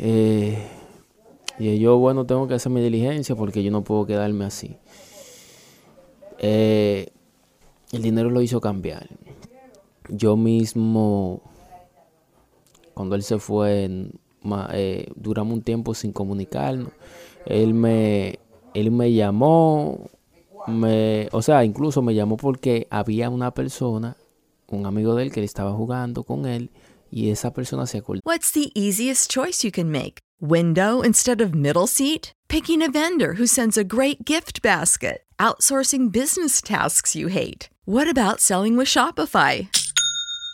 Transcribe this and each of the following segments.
eh, y yo, bueno, tengo que hacer mi diligencia porque yo no puedo quedarme así. Eh, el dinero lo hizo cambiar. Yo mismo, cuando él se fue, eh, duramos un tiempo sin comunicarnos. Él me, él me llamó, me, o sea, incluso me llamó porque había una persona, un amigo de él que él estaba jugando con él y esa persona se. What's the easiest choice you can make? Window instead of middle seat? Picking a vendor who sends a great gift basket? Outsourcing business tasks you hate? What about selling with Shopify?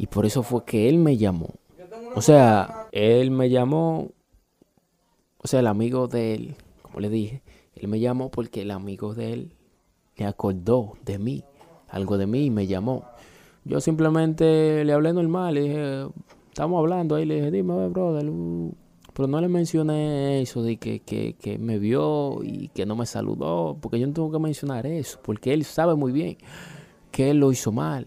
y por eso fue que él me llamó. O sea, él me llamó, o sea, el amigo de él, como le dije, él me llamó porque el amigo de él le acordó de mí, algo de mí y me llamó. Yo simplemente le hablé normal, le dije, estamos hablando ahí, le dije, dime, brother, uh", pero no le mencioné eso de que, que, que me vio y que no me saludó, porque yo no tengo que mencionar eso, porque él sabe muy bien que él lo hizo mal.